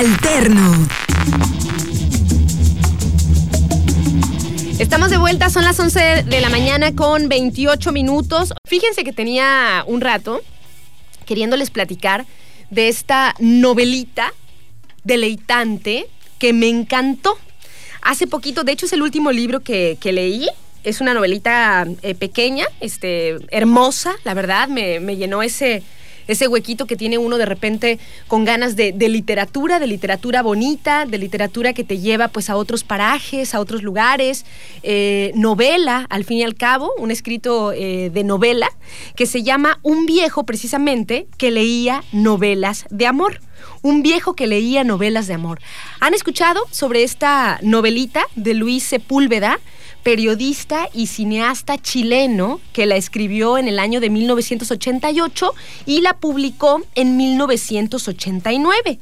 Alterno. Estamos de vuelta, son las 11 de la mañana con 28 minutos. Fíjense que tenía un rato queriéndoles platicar de esta novelita deleitante que me encantó. Hace poquito, de hecho es el último libro que, leí, es una novelita eh, pequeña, este, hermosa, la verdad, me, me llenó ese, ese huequito que tiene uno de repente con ganas de, literatura, de literatura bonita, de literatura que te lleva pues a otros parajes, a otros lugares, eh, novela, al fin y al cabo, un escrito eh, de novela que se llama Un viejo precisamente que leía novelas de amor un viejo que leía novelas de amor. ¿Han escuchado sobre esta novelita de Luis Sepúlveda? Periodista y cineasta chileno que la escribió en el año de 1988 y la publicó en 1989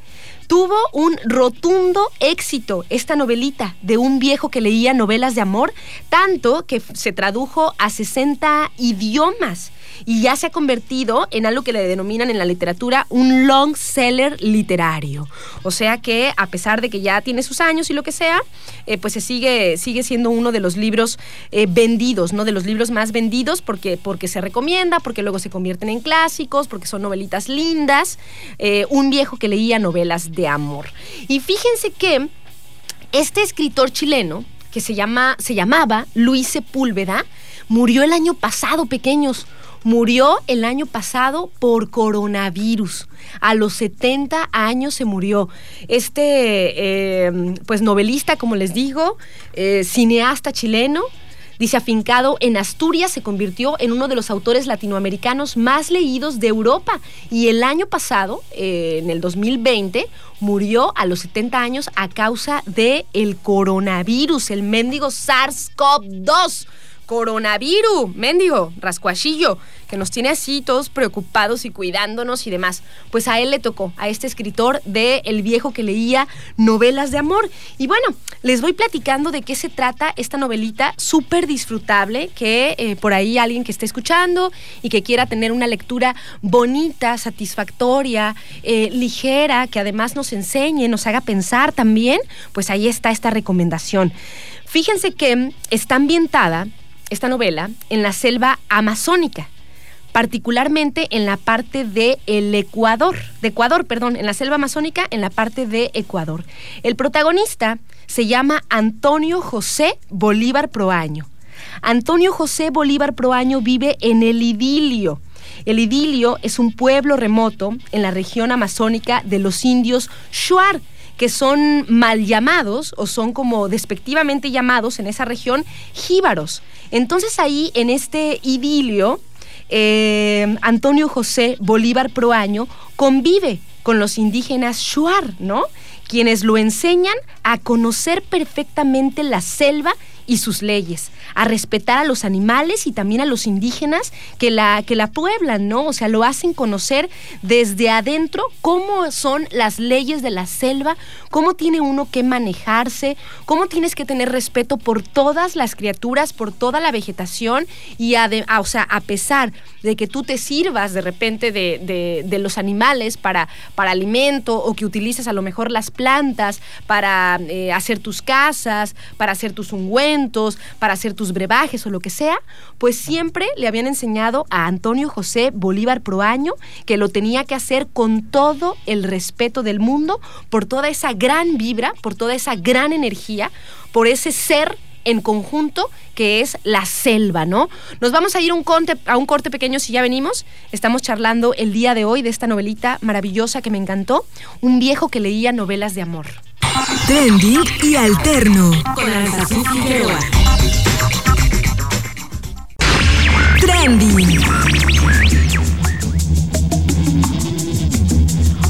tuvo un rotundo éxito esta novelita de un viejo que leía novelas de amor, tanto que se tradujo a 60 idiomas y ya se ha convertido en algo que le denominan en la literatura un long seller literario. O sea que a pesar de que ya tiene sus años y lo que sea, eh, pues se sigue, sigue siendo uno de los libros eh, vendidos, ¿no? De los libros más vendidos porque, porque se recomienda, porque luego se convierten en clásicos, porque son novelitas lindas. Eh, un viejo que leía novelas de amor. Y fíjense que este escritor chileno, que se, llama, se llamaba Luis Sepúlveda, murió el año pasado, pequeños. Murió el año pasado por coronavirus. A los 70 años se murió. Este, eh, pues novelista, como les digo, eh, cineasta chileno, Dice, afincado en Asturias, se convirtió en uno de los autores latinoamericanos más leídos de Europa. Y el año pasado, eh, en el 2020, murió a los 70 años a causa del el coronavirus, el mendigo SARS-CoV-2 coronavirus, mendigo, rascuachillo, que nos tiene así todos preocupados y cuidándonos y demás. Pues a él le tocó, a este escritor de El viejo que leía novelas de amor. Y bueno, les voy platicando de qué se trata esta novelita súper disfrutable, que eh, por ahí alguien que esté escuchando y que quiera tener una lectura bonita, satisfactoria, eh, ligera, que además nos enseñe, nos haga pensar también, pues ahí está esta recomendación. Fíjense que está ambientada esta novela en la selva amazónica, particularmente en la parte de el Ecuador, de Ecuador, perdón, en la selva amazónica, en la parte de Ecuador. El protagonista se llama Antonio José Bolívar Proaño. Antonio José Bolívar Proaño vive en el idilio. El idilio es un pueblo remoto en la región amazónica de los indios Shuar, que son mal llamados o son como despectivamente llamados en esa región jíbaros. Entonces ahí en este idilio, eh, Antonio José Bolívar Proaño convive con los indígenas Shuar, ¿no? Quienes lo enseñan a conocer perfectamente la selva y sus leyes, a respetar a los animales y también a los indígenas que la, que la pueblan, ¿no? O sea, lo hacen conocer desde adentro cómo son las leyes de la selva, cómo tiene uno que manejarse, cómo tienes que tener respeto por todas las criaturas, por toda la vegetación y, o sea, a pesar de que tú te sirvas de repente de, los animales para, para alimento o que utilices a lo mejor las plantas para eh, hacer tus casas, para hacer tus ungüentos, para hacer tus brebajes o lo que sea, pues siempre le habían enseñado a Antonio José Bolívar Proaño que lo tenía que hacer con todo el respeto del mundo, por toda esa gran vibra, por toda esa gran energía, por ese ser en conjunto que es la selva, ¿no? Nos vamos a ir a un corte pequeño si ya venimos. Estamos charlando el día de hoy de esta novelita maravillosa que me encantó, un viejo que leía novelas de amor. Trending y alterno. Con Anastasia Figueroa. Trending.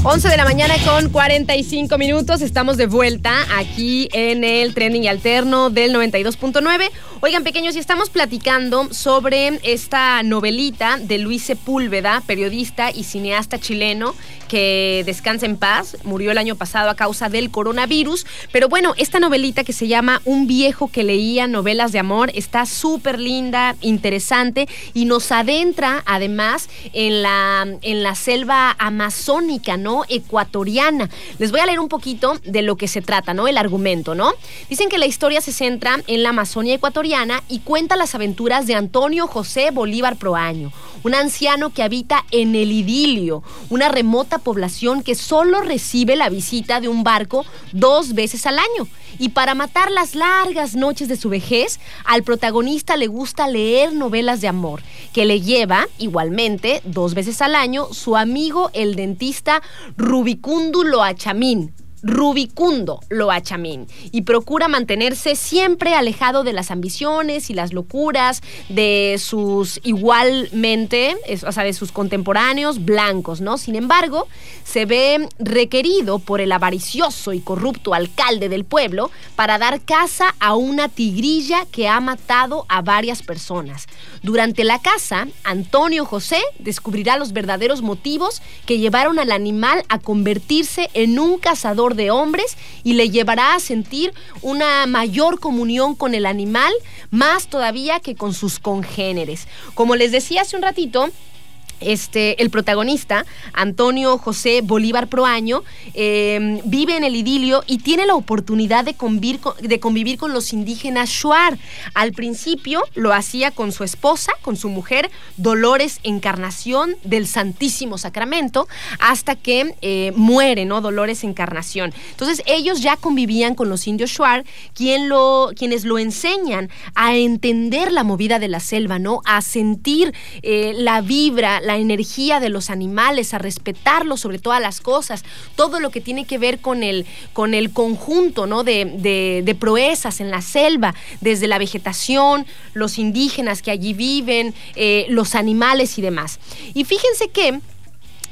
11 de la mañana con 45 minutos. Estamos de vuelta aquí en el Trending y Alterno del 92.9. Oigan, pequeños, y estamos platicando sobre esta novelita de Luis Sepúlveda, periodista y cineasta chileno, que descansa en paz, murió el año pasado a causa del coronavirus. Pero bueno, esta novelita que se llama Un viejo que leía novelas de amor está súper linda, interesante y nos adentra además en la, en la selva amazónica, ¿no? Ecuatoriana. Les voy a leer un poquito de lo que se trata, ¿no? El argumento, ¿no? Dicen que la historia se centra en la Amazonia ecuatoriana y cuenta las aventuras de Antonio José Bolívar Proaño, un anciano que habita en el idilio, una remota población que solo recibe la visita de un barco dos veces al año. Y para matar las largas noches de su vejez, al protagonista le gusta leer novelas de amor, que le lleva, igualmente, dos veces al año, su amigo el dentista Rubicúndulo Achamín, rubicundo Loachamín y procura mantenerse siempre alejado de las ambiciones y las locuras de sus igualmente, o sea, de sus contemporáneos blancos, ¿no? Sin embargo, se ve requerido por el avaricioso y corrupto alcalde del pueblo para dar caza a una tigrilla que ha matado a varias personas. Durante la caza, Antonio José descubrirá los verdaderos motivos que llevaron al animal a convertirse en un cazador de hombres y le llevará a sentir una mayor comunión con el animal, más todavía que con sus congéneres. Como les decía hace un ratito, este, el protagonista, Antonio José Bolívar Proaño, em, vive en el idilio y tiene la oportunidad de convivir, con, de convivir con los indígenas Shuar. Al principio lo hacía con su esposa, con su mujer, Dolores Encarnación del Santísimo Sacramento, hasta que eh, muere, ¿no? Dolores Encarnación. Entonces ellos ya convivían con los indios Shuar, quienes lo enseñan a entender la movida de la selva, ¿no? A sentir eh, la vibra, la energía de los animales, a respetarlos sobre todas las cosas, todo lo que tiene que ver con el, con el conjunto ¿no? de, de proezas en la selva, desde la vegetación, los indígenas que allí viven, eh, los animales y demás. Y fíjense que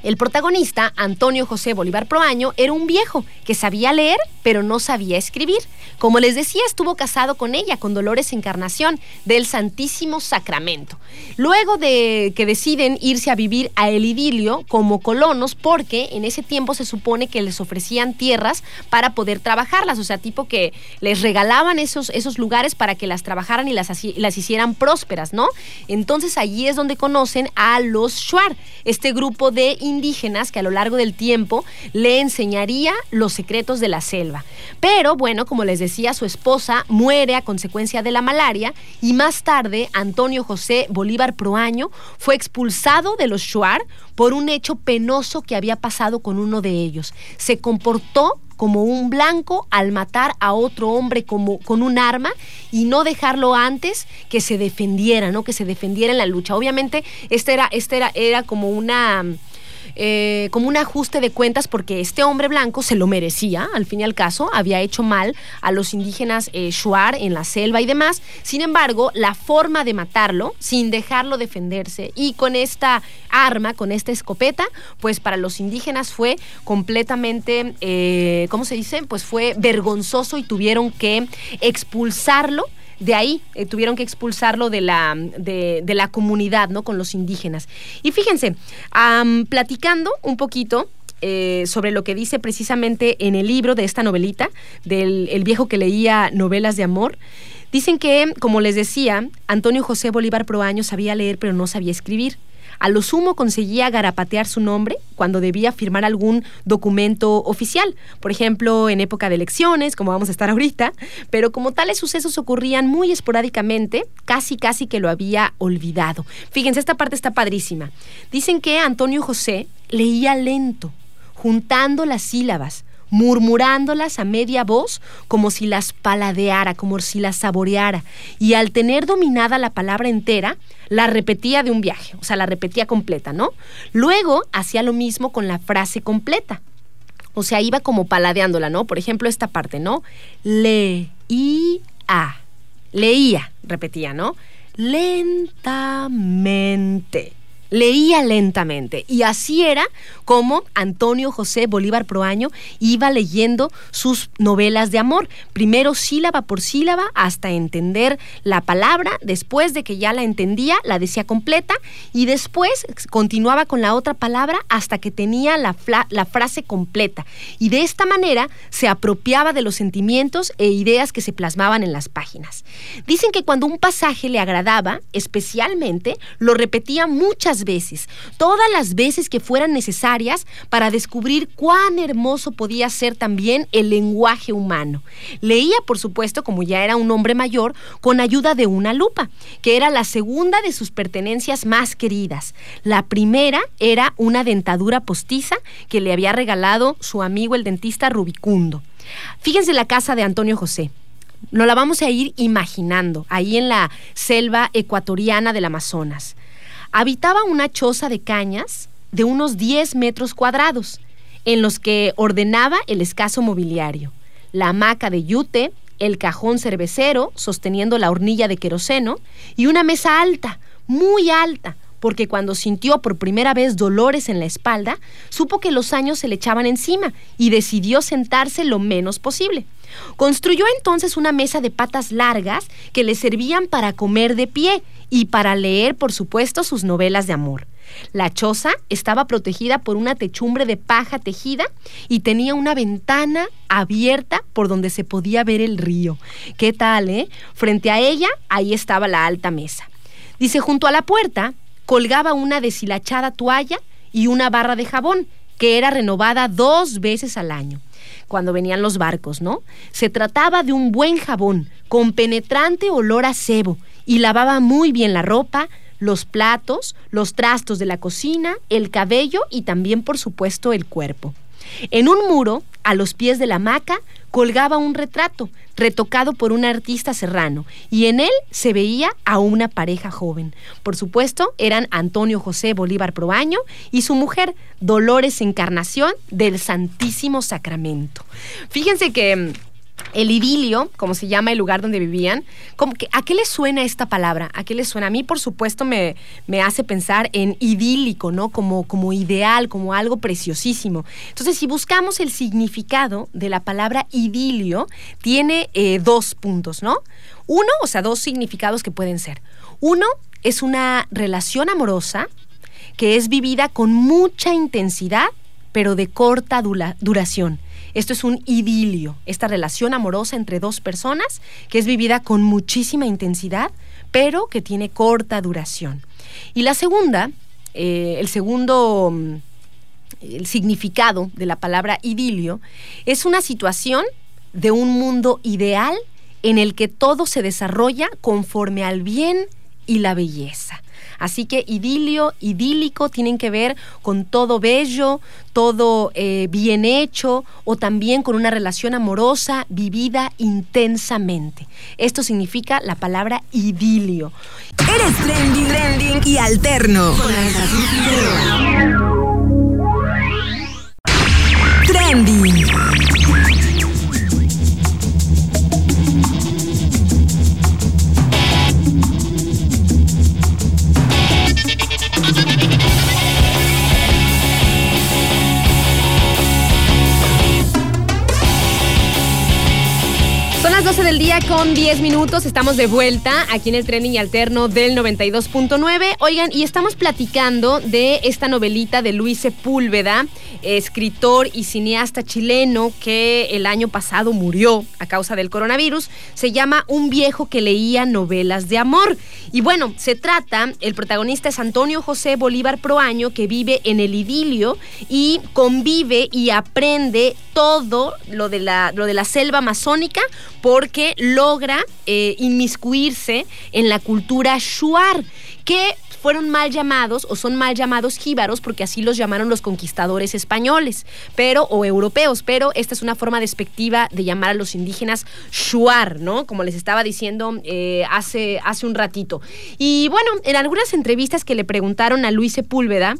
el protagonista, Antonio José Bolívar Proaño, era un viejo que sabía leer, pero no sabía escribir. Como les decía, estuvo casado con ella, con Dolores Encarnación, del Santísimo Sacramento. Luego de que deciden irse a vivir a el idilio como colonos, porque en ese tiempo se supone que les ofrecían tierras para poder trabajarlas, o sea, tipo que les regalaban esos, esos lugares para que las trabajaran y las, las hicieran prósperas, ¿no? Entonces allí es donde conocen a los Shuar, este grupo de indígenas que a lo largo del tiempo le enseñaría los secretos de la selva. Pero bueno, como les decía, su esposa muere a consecuencia de la malaria y más tarde Antonio José Bolívar Proaño fue expulsado de los Shuar por un hecho penoso que había pasado con uno de ellos. Se comportó como un blanco al matar a otro hombre como, con un arma y no dejarlo antes que se defendiera, ¿no? Que se defendiera en la lucha. Obviamente, este era, este era, era como una eh, como un ajuste de cuentas porque este hombre blanco se lo merecía, al fin y al caso, había hecho mal a los indígenas eh, Shuar en la selva y demás. Sin embargo, la forma de matarlo, sin dejarlo defenderse y con esta arma, con esta escopeta, pues para los indígenas fue completamente, eh, ¿cómo se dice? Pues fue vergonzoso y tuvieron que expulsarlo de ahí eh, tuvieron que expulsarlo de la, de, la comunidad, ¿no? Con los indígenas. Y fíjense, platicando un poquito, eh, sobre lo que dice precisamente en el libro de esta novelita, del el viejo que leía novelas de amor. Dicen que, como les decía, Antonio José Bolívar Proaño sabía leer pero no sabía escribir. A lo sumo conseguía garapatear su nombre cuando debía firmar algún documento oficial, por ejemplo, en época de elecciones, como vamos a estar ahorita, pero como tales sucesos ocurrían muy esporádicamente, casi casi que lo había olvidado. Fíjense, esta parte está padrísima. Dicen que Antonio José leía lento, juntando las sílabas, murmurándolas a media voz como si las paladeara, como si las saboreara. Y al tener dominada la palabra entera, la repetía de un viaje, o sea, la repetía completa, ¿no? Luego hacía lo mismo con la frase completa. O sea, iba como paladeándola, ¿no? Por ejemplo, esta parte, ¿no? Leía. Leía, repetía, ¿no? Lentamente. Leía lentamente y así era como Antonio José Bolívar Proaño iba leyendo sus novelas de amor, primero sílaba por sílaba hasta entender la palabra, después de que ya la entendía, la decía completa y después continuaba con la otra palabra hasta que tenía la, la frase completa y de esta manera se apropiaba de los sentimientos e ideas que se plasmaban en las páginas. Dicen que cuando un pasaje le agradaba, especialmente, lo repetía muchas veces, todas las veces que fueran necesarias para descubrir cuán hermoso podía ser también el lenguaje humano. Leía, por supuesto, como ya era un hombre mayor, con ayuda de una lupa, que era la segunda de sus pertenencias más queridas. La primera era una dentadura postiza que le había regalado su amigo el dentista Rubicundo. Fíjense la casa de Antonio José. Nos la vamos a ir imaginando, ahí en la selva ecuatoriana del Amazonas habitaba una choza de cañas de unos 10 metros cuadrados, en los que ordenaba el escaso mobiliario, la hamaca de yute, el cajón cervecero sosteniendo la hornilla de queroseno y una mesa alta, muy alta, porque cuando sintió por primera vez dolores en la espalda, supo que los años se le echaban encima y decidió sentarse lo menos posible. Construyó entonces una mesa de patas largas que le servían para comer de pie y para leer, por supuesto, sus novelas de amor. La choza estaba protegida por una techumbre de paja tejida y tenía una ventana abierta por donde se podía ver el río. ¿Qué tal, eh? Frente a ella, ahí estaba la alta mesa. Dice, junto a la puerta colgaba una deshilachada toalla y una barra de jabón, que era renovada dos veces al año cuando venían los barcos, ¿no? Se trataba de un buen jabón, con penetrante olor a cebo, y lavaba muy bien la ropa, los platos, los trastos de la cocina, el cabello y también, por supuesto, el cuerpo. En un muro, a los pies de la hamaca, colgaba un retrato, retocado por un artista serrano, y en él se veía a una pareja joven. Por supuesto, eran Antonio José Bolívar Proaño y su mujer, Dolores Encarnación del Santísimo Sacramento. Fíjense que mm, el idilio, como se llama el lugar donde vivían, ¿a qué le suena esta palabra? ¿A qué le suena? A mí, por supuesto, me, me hace pensar en idílico, ¿no? Como, como ideal, como algo preciosísimo. Entonces, si buscamos el significado de la palabra idilio, tiene eh, dos puntos, ¿no? Uno, o sea, dos significados que pueden ser. Uno es una relación amorosa que es vivida con mucha intensidad, pero de corta duración. Esto es un idilio, esta relación amorosa entre dos personas que es vivida con muchísima intensidad, pero que tiene corta duración. Y la segunda, eh, el segundo mm, significado de la palabra idilio es una situación de un mundo ideal en el que todo se desarrolla conforme al bien y la belleza. Así que idilio, idílico tienen que ver con todo bello, todo eh, bien hecho o también con una relación amorosa vivida intensamente. Esto significa la palabra idilio. Eres trendy, trending y alterno. 10 minutos. Estamos de vuelta aquí en el trending alterno del 92.9. Oigan, y estamos platicando de esta novelita de Luis Sepúlveda, escritor y cineasta chileno que el año pasado murió a causa del coronavirus. Se llama Un viejo que leía novelas de amor. Y bueno, se trata, el protagonista es Antonio José Bolívar Proaño, que vive en el idilio y convive y aprende todo lo de la, lo de la selva amazónica porque logra eh, inmiscuirse en la cultura shuar, que fueron mal llamados o son mal llamados jíbaros porque así los llamaron los conquistadores españoles, pero o europeos, pero esta es una forma despectiva de llamar a los indígenas shuar, ¿no? Como les estaba diciendo eh, hace, hace un ratito. Y bueno, en algunas entrevistas que le preguntaron a Luis Sepúlveda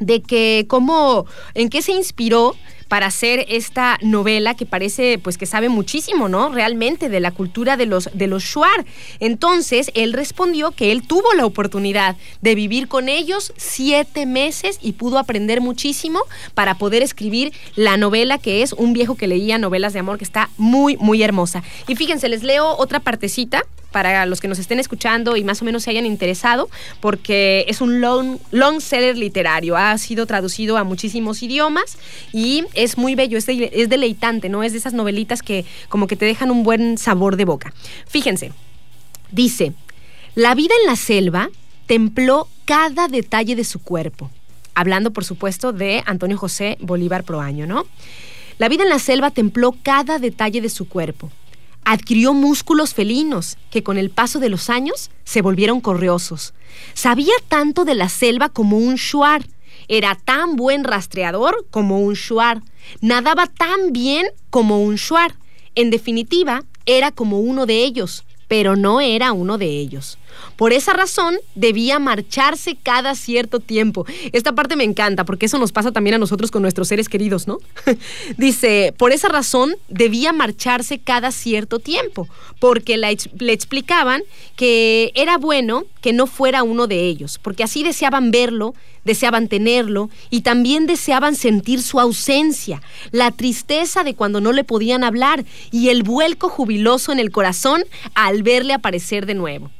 de que cómo, en qué se inspiró para hacer esta novela que parece pues que sabe muchísimo, ¿no? Realmente de la cultura de los de los Shuar. Entonces, él respondió que él tuvo la oportunidad de vivir con ellos siete meses y pudo aprender muchísimo para poder escribir la novela que es Un viejo que leía novelas de amor, que está muy, muy hermosa. Y fíjense, les leo otra partecita para los que nos estén escuchando y más o menos se hayan interesado, porque es un long, seller literario. Ha sido traducido a muchísimos idiomas y es muy bello, es, es deleitante, ¿no? Es de esas novelitas que como que te dejan un buen sabor de boca. Fíjense, dice, la vida en la selva templó cada detalle de su cuerpo. Hablando, por supuesto, de Antonio José Bolívar Proaño, ¿no? La vida en la selva templó cada detalle de su cuerpo adquirió músculos felinos que con el paso de los años se volvieron correosos. Sabía tanto de la selva como un shuar. Era tan buen rastreador como un shuar. Nadaba tan bien como un shuar. En definitiva, era como uno de ellos, pero no era uno de ellos. Por esa razón, debía marcharse cada cierto tiempo. Esta parte me encanta porque eso nos pasa también a nosotros con nuestros seres queridos, ¿no? Dice, por esa razón, debía marcharse cada cierto tiempo, porque le explicaban que era bueno que no fuera uno de ellos, porque así deseaban verlo, deseaban tenerlo y también deseaban sentir su ausencia, la tristeza de cuando no le podían hablar y el vuelco jubiloso en el corazón al verle aparecer de nuevo.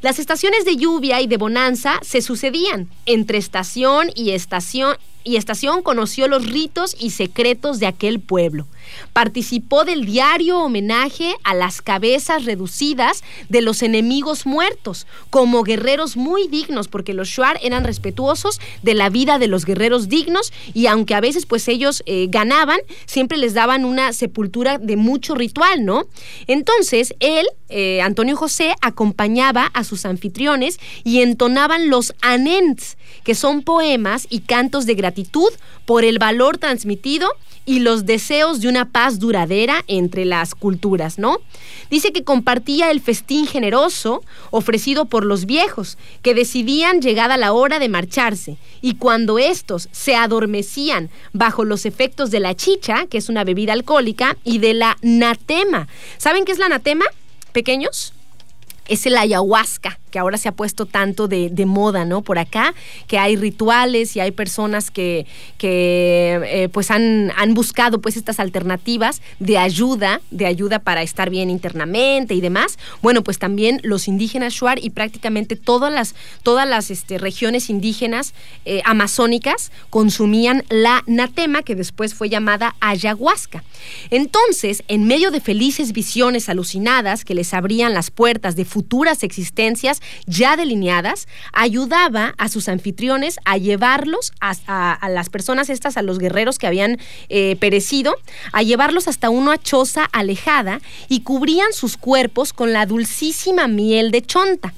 Las estaciones de lluvia y de bonanza se sucedían. Entre estación y estación y Estación conoció los ritos y secretos de aquel pueblo. Participó del diario homenaje a las cabezas reducidas de los enemigos muertos, como guerreros muy dignos, porque los Shuar eran respetuosos de la vida de los guerreros dignos y aunque a veces pues ellos eh, ganaban, siempre les daban una sepultura de mucho ritual, ¿no? Entonces él, eh, Antonio José, acompañaba a sus anfitriones y entonaban los anents, que son poemas y cantos de gratitud por el valor transmitido y los deseos de una paz duradera entre las culturas, ¿no? Dice que compartía el festín generoso ofrecido por los viejos, que decidían llegada la hora de marcharse, y cuando estos se adormecían bajo los efectos de la chicha, que es una bebida alcohólica, y de la natema. ¿Saben qué es la natema? Pequeños es el ayahuasca, que ahora se ha puesto tanto de, moda, ¿no? Por acá, que hay rituales y hay personas que, que eh, pues han, han, buscado pues estas alternativas de ayuda, de ayuda para estar bien internamente y demás. Bueno, pues también los indígenas Shuar y prácticamente todas las, todas las este, regiones indígenas eh, amazónicas consumían la natema, que después fue llamada ayahuasca. Entonces, en medio de felices visiones alucinadas que les abrían las puertas de futuras existencias ya delineadas, ayudaba a sus anfitriones a llevarlos a, las personas estas, a los guerreros que habían eh, perecido, a llevarlos hasta una choza alejada y cubrían sus cuerpos con la dulcísima miel de chonta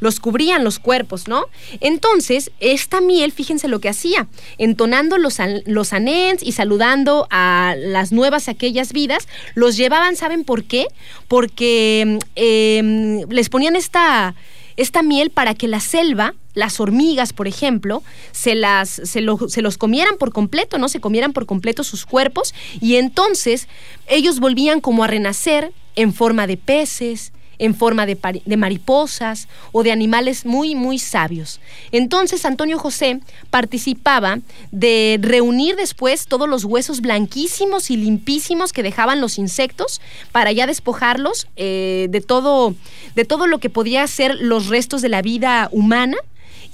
los cubrían los cuerpos, ¿no? Entonces, esta miel, fíjense lo que hacía, entonando los, los anens y saludando a las nuevas aquellas vidas, los llevaban, ¿saben por qué? Porque em, les ponían esta, esta miel para que la selva, las hormigas, por ejemplo, se, las, se, se, los comieran por completo, ¿no? Se comieran por completo sus cuerpos y entonces ellos volvían como a renacer en forma de peces, en forma de, mariposas o de animales muy, muy sabios. Entonces Antonio José participaba de reunir después todos los huesos blanquísimos y limpísimos que dejaban los insectos para ya despojarlos eh, de, todo, de todo lo que podía ser los restos de la vida humana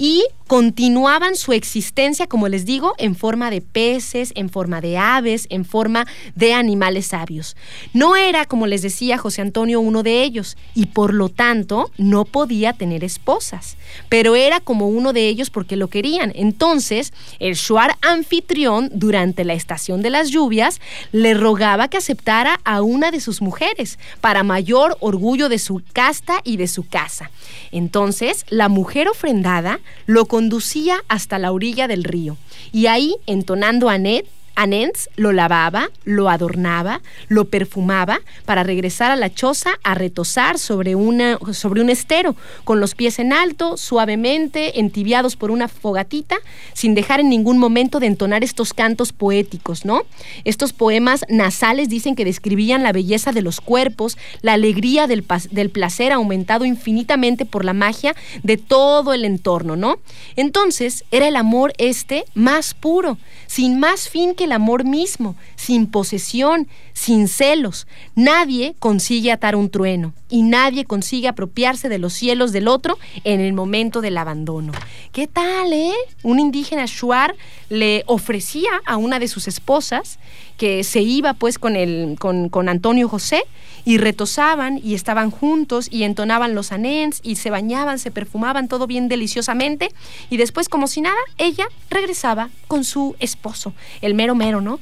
y continuaban su existencia, como les digo, en forma de peces, en forma de aves, en forma de animales sabios. No era, como les decía José Antonio, uno de ellos y por lo tanto no podía tener esposas, pero era como uno de ellos porque lo querían. Entonces, el Shuar anfitrión, durante la estación de las lluvias, le rogaba que aceptara a una de sus mujeres para mayor orgullo de su casta y de su casa. Entonces, la mujer ofrendada lo conducía hasta la orilla del río. Y ahí, entonando a Ned, Anens lo lavaba, lo adornaba, lo perfumaba para regresar a la choza a retosar sobre, una, sobre un estero, con los pies en alto, suavemente, entibiados por una fogatita, sin dejar en ningún momento de entonar estos cantos poéticos, ¿no? Estos poemas nasales dicen que describían la belleza de los cuerpos, la alegría del, del placer aumentado infinitamente por la magia de todo el entorno, ¿no? Entonces era el amor este más puro, sin más fin que el amor mismo, sin posesión, sin celos. Nadie consigue atar un trueno y nadie consigue apropiarse de los cielos del otro en el momento del abandono. ¿Qué tal, eh? Un indígena Shuar le ofrecía a una de sus esposas que se iba pues con, el, con, con Antonio José y retosaban y estaban juntos y entonaban los anens y se bañaban, se perfumaban todo bien deliciosamente y después como si nada ella regresaba con su esposo, el mero mero, ¿no?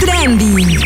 Trendy.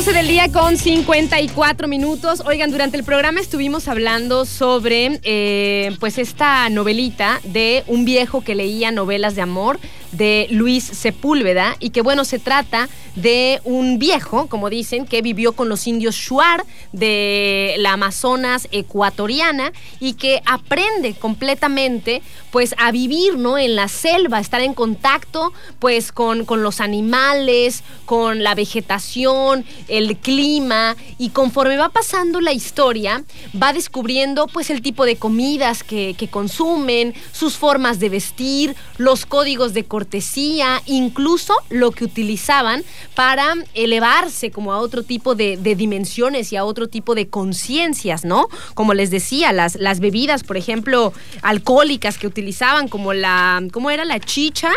12 del día con 54 minutos. Oigan, durante el programa estuvimos hablando sobre eh, pues esta novelita de un viejo que leía novelas de amor de Luis Sepúlveda y que bueno, se trata de un viejo, como dicen, que vivió con los indios Shuar de la Amazonas ecuatoriana y que aprende completamente pues a vivir, ¿no? En la selva, estar en contacto pues con, con los animales, con la vegetación, el clima y conforme va pasando la historia va descubriendo pues el tipo de comidas que, que consumen, sus formas de vestir, los códigos de cortesía, incluso lo que utilizaban para elevarse como a otro tipo de, de dimensiones y a otro tipo de conciencias, ¿no? Como les decía, las, las bebidas, por ejemplo, alcohólicas que utilizaban, como la, ¿cómo era? La chicha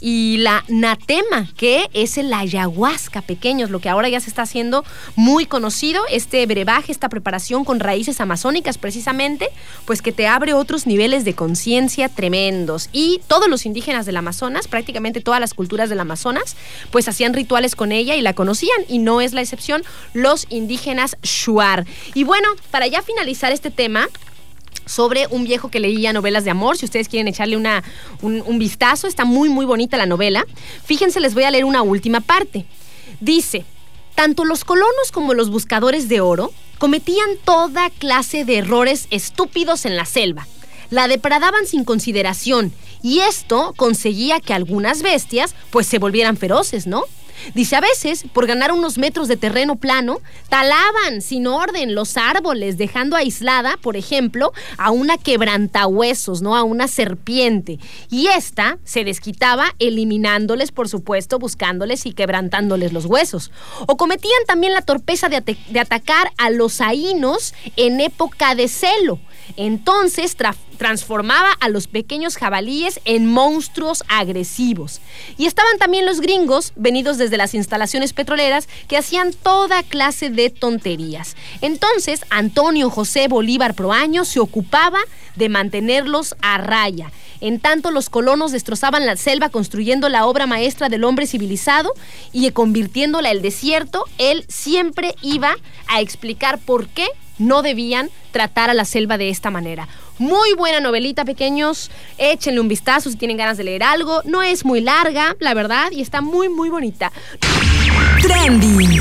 y la natema, que es el ayahuasca pequeños, lo que ahora ya se está haciendo muy conocido, este brebaje, esta preparación con raíces amazónicas precisamente, pues que te abre otros niveles de conciencia tremendos. Y todos los indígenas del Amazonas, prácticamente todas las culturas del Amazonas, pues hacían rituales con ella y la conocían, y no es la excepción los indígenas Shuar. Y bueno, para ya finalizar este tema, sobre un viejo que leía novelas de amor. Si ustedes quieren echarle una, un, vistazo, está muy, muy bonita la novela. Fíjense, les voy a leer una última parte. Dice, tanto los colonos como los buscadores de oro cometían toda clase de errores estúpidos en la selva. La depredaban sin consideración y esto conseguía que algunas bestias pues se volvieran feroces, ¿no? Dice, a veces, por ganar unos metros de terreno plano, talaban sin orden los árboles, dejando aislada, por ejemplo, a una quebrantahuesos, ¿no? A una serpiente. Y esta se desquitaba eliminándoles, por supuesto, buscándoles y quebrantándoles los huesos. O cometían también la torpeza de, atacar a los aínos en época de celo. Entonces transformaba a los pequeños jabalíes en monstruos agresivos. Y estaban también los gringos, venidos desde las instalaciones petroleras, que hacían toda clase de tonterías. Entonces, Antonio José Bolívar Proaño se ocupaba de mantenerlos a raya. En tanto, los colonos destrozaban la selva construyendo la obra maestra del hombre civilizado y convirtiéndola el desierto, él siempre iba a explicar por qué no debían tratar a la selva de esta manera. Muy buena novelita, pequeños. Échenle un vistazo si tienen ganas de leer algo. No es muy larga, la verdad, y está muy, muy bonita. Trendy.